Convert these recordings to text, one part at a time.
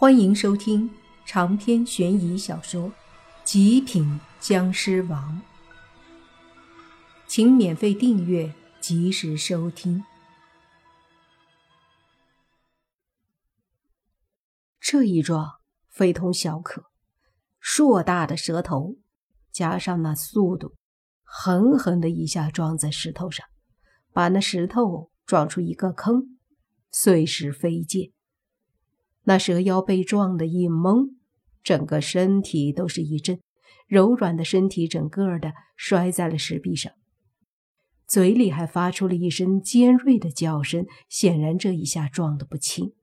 欢迎收听长篇悬疑小说《极品僵尸王》，请免费订阅，及时收听。这一撞非同小可，硕大的舌头加上那速度，狠狠的一下撞在石头上，把那石头撞出一个坑，碎石飞溅。那蛇妖被撞得一懵，整个身体都是一震，柔软的身体整个的摔在了石壁上，嘴里还发出了一声尖锐的叫声，显然这一下撞得不轻。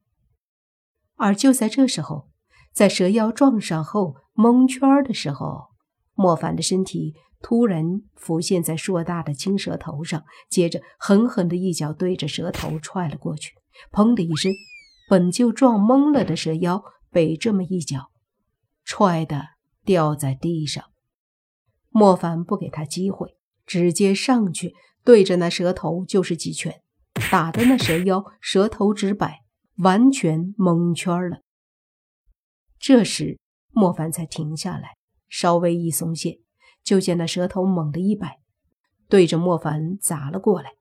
而就在这时候，在蛇妖撞上后蒙圈的时候，莫凡的身体突然浮现在硕大的青蛇头上，接着狠狠的一脚对着蛇头踹了过去，砰的一声。本就撞懵了的蛇妖被这么一脚踹得掉在地上，莫凡不给他机会，直接上去对着那蛇头就是几拳，打的那蛇妖舌头直摆，完全蒙圈了。这时莫凡才停下来，稍微一松懈，就见那蛇头猛地一摆，对着莫凡砸了过来。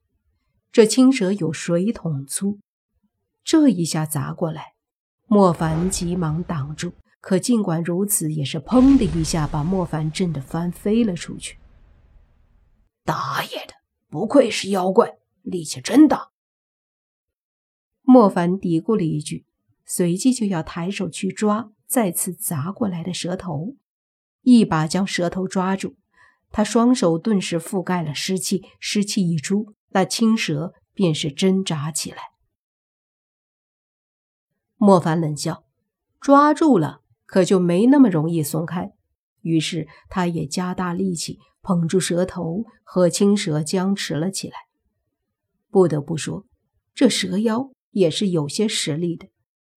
这青蛇有水桶粗。这一下砸过来，莫凡急忙挡住。可尽管如此，也是砰的一下把莫凡震得翻飞了出去。大爷的，不愧是妖怪，力气真大！莫凡嘀咕了一句，随即就要抬手去抓再次砸过来的蛇头，一把将蛇头抓住。他双手顿时覆盖了湿气，湿气一出，那青蛇便是挣扎起来。莫凡冷笑，抓住了，可就没那么容易松开。于是他也加大力气，捧住蛇头，和青蛇僵持了起来。不得不说，这蛇妖也是有些实力的，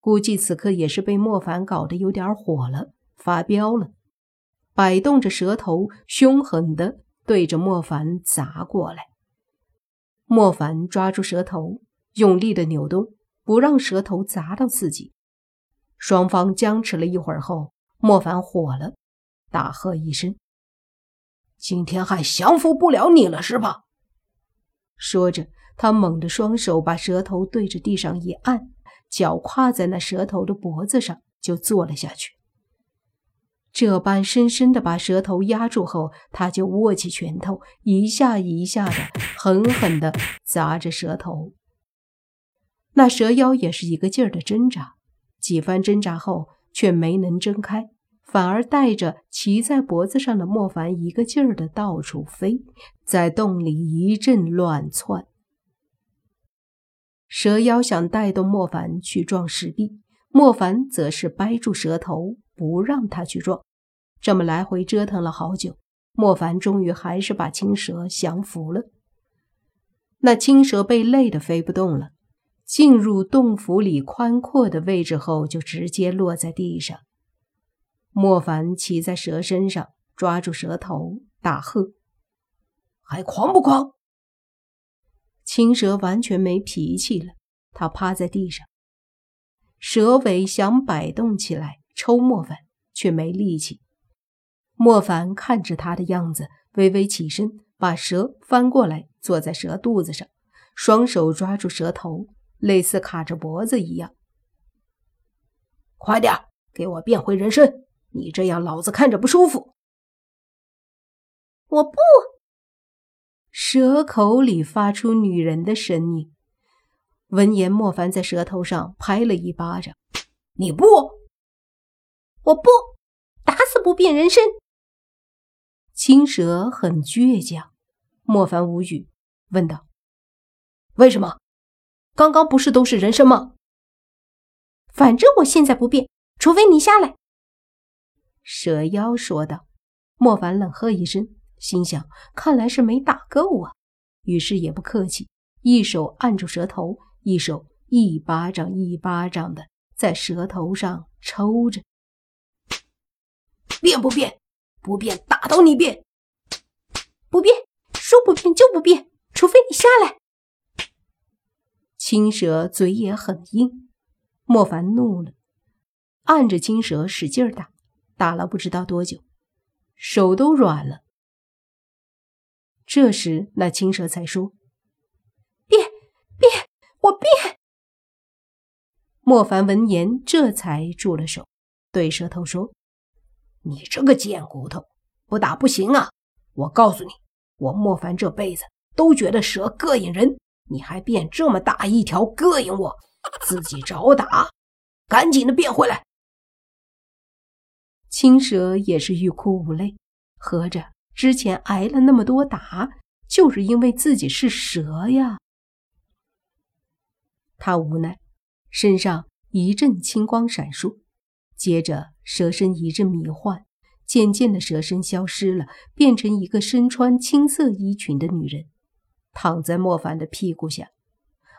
估计此刻也是被莫凡搞得有点火了，发飙了，摆动着蛇头，凶狠的对着莫凡砸过来。莫凡抓住蛇头，用力的扭动。不让蛇头砸到自己，双方僵持了一会儿后，莫凡火了，大喝一声：“今天还降服不了你了是吧？”说着，他猛地双手把蛇头对着地上一按，脚跨在那蛇头的脖子上就坐了下去。这般深深的把蛇头压住后，他就握起拳头，一下一下的狠狠的砸着蛇头。那蛇妖也是一个劲儿的挣扎，几番挣扎后却没能挣开，反而带着骑在脖子上的莫凡一个劲儿的到处飞，在洞里一阵乱窜。蛇妖想带动莫凡去撞石壁，莫凡则是掰住蛇头不让他去撞。这么来回折腾了好久，莫凡终于还是把青蛇降服了。那青蛇被累得飞不动了。进入洞府里宽阔的位置后，就直接落在地上。莫凡骑在蛇身上，抓住蛇头，大喝：“还狂不狂？”青蛇完全没脾气了，它趴在地上，蛇尾想摆动起来抽莫凡，却没力气。莫凡看着他的样子，微微起身，把蛇翻过来，坐在蛇肚子上，双手抓住蛇头。类似卡着脖子一样，快点给我变回人身！你这样老子看着不舒服。我不。蛇口里发出女人的声音。闻言，莫凡在蛇头上拍了一巴掌：“你不，我不，打死不变人身！”青蛇很倔强。莫凡无语，问道：“为什么？”刚刚不是都是人参吗？反正我现在不变，除非你下来。”蛇妖说道。莫凡冷喝一声，心想：看来是没打够啊。于是也不客气，一手按住蛇头，一手一巴掌一巴掌的在蛇头上抽着。变不变？不变，打到你变！不变，说不变就不变，除非你下来。青蛇嘴也很硬，莫凡怒了，按着青蛇使劲打，打了不知道多久，手都软了。这时，那青蛇才说：“变，变，我变。”莫凡闻言，这才住了手，对蛇头说：“你这个贱骨头，不打不行啊！我告诉你，我莫凡这辈子都觉得蛇膈应人，你还变这么大一条膈应我，自己找打，赶紧的变回来。”青蛇也是欲哭无泪，合着之前挨了那么多打，就是因为自己是蛇呀。他无奈，身上一阵青光闪烁，接着蛇身一阵迷幻，渐渐的蛇身消失了，变成一个身穿青色衣裙的女人，躺在莫凡的屁股下，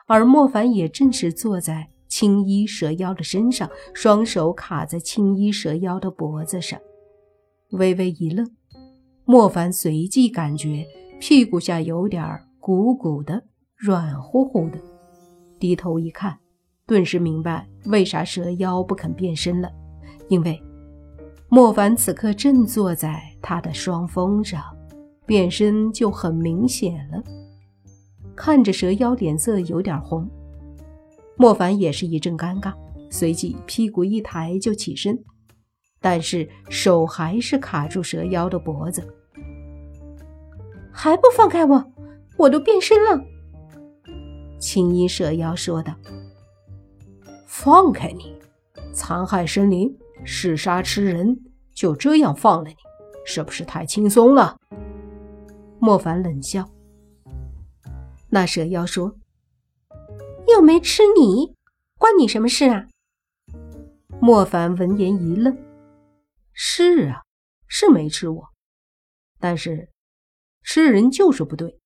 而莫凡也正是坐在。青衣蛇妖的身上，双手卡在青衣蛇妖的脖子上，微微一愣。莫凡随即感觉屁股下有点鼓鼓的、软乎乎的，低头一看，顿时明白为啥蛇妖不肯变身了，因为莫凡此刻正坐在他的双峰上，变身就很明显了。看着蛇妖脸色有点红。莫凡也是一阵尴尬，随即屁股一抬就起身，但是手还是卡住蛇妖的脖子，还不放开我！我都变身了。青衣蛇妖说道：“放开你！残害生灵，嗜杀吃人，就这样放了你，是不是太轻松了？”莫凡冷笑。那蛇妖说。又没吃你，关你什么事啊？莫凡闻言一愣：“是啊，是没吃我，但是吃人就是不对。”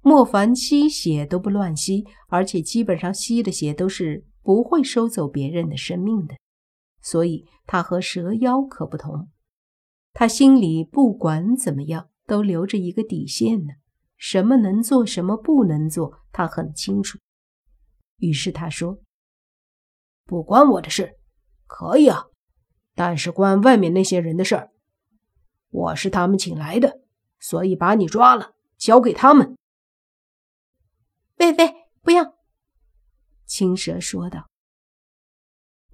莫凡吸血都不乱吸，而且基本上吸的血都是不会收走别人的生命的，所以他和蛇妖可不同。他心里不管怎么样都留着一个底线呢。什么能做，什么不能做，他很清楚。于是他说：“不关我的事，可以啊，但是关外面那些人的事儿。我是他们请来的，所以把你抓了，交给他们。”喂喂，不要！青蛇说道：“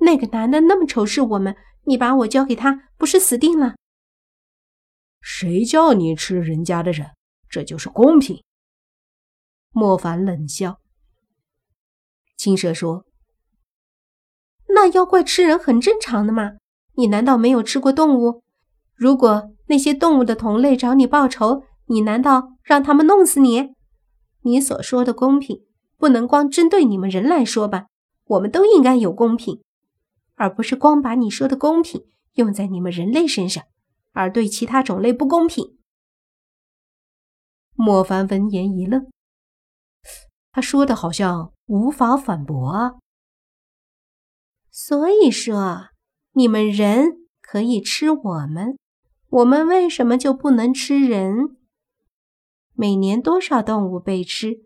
那个男的那么仇视我们，你把我交给他，不是死定了？”谁叫你吃人家的人？这就是公平。莫凡冷笑。青蛇说：“那妖怪吃人很正常的嘛，你难道没有吃过动物？如果那些动物的同类找你报仇，你难道让他们弄死你？你所说的公平，不能光针对你们人来说吧？我们都应该有公平，而不是光把你说的公平用在你们人类身上，而对其他种类不公平。”莫凡闻言一愣，他说的好像无法反驳啊。所以说，你们人可以吃我们，我们为什么就不能吃人？每年多少动物被吃，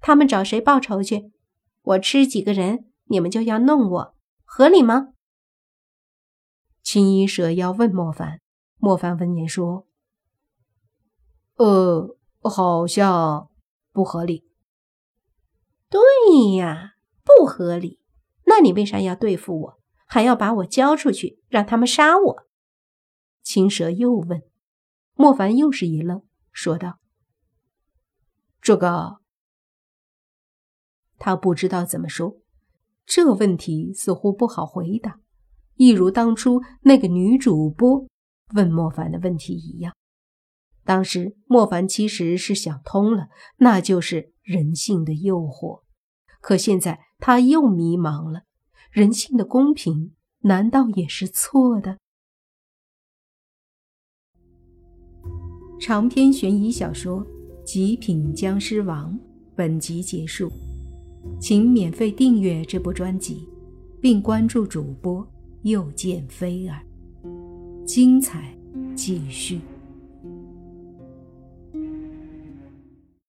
他们找谁报仇去？我吃几个人，你们就要弄我，合理吗？青衣蛇妖问莫凡，莫凡闻言说：“呃。”好像不合理。对呀，不合理。那你为啥要对付我，还要把我交出去，让他们杀我？青蛇又问。莫凡又是一愣，说道：“这个……”他不知道怎么说。这问题似乎不好回答，一如当初那个女主播问莫凡的问题一样。当时莫凡其实是想通了，那就是人性的诱惑。可现在他又迷茫了，人性的公平难道也是错的？长篇悬疑小说《极品僵尸王》本集结束，请免费订阅这部专辑，并关注主播又见菲儿，精彩继续。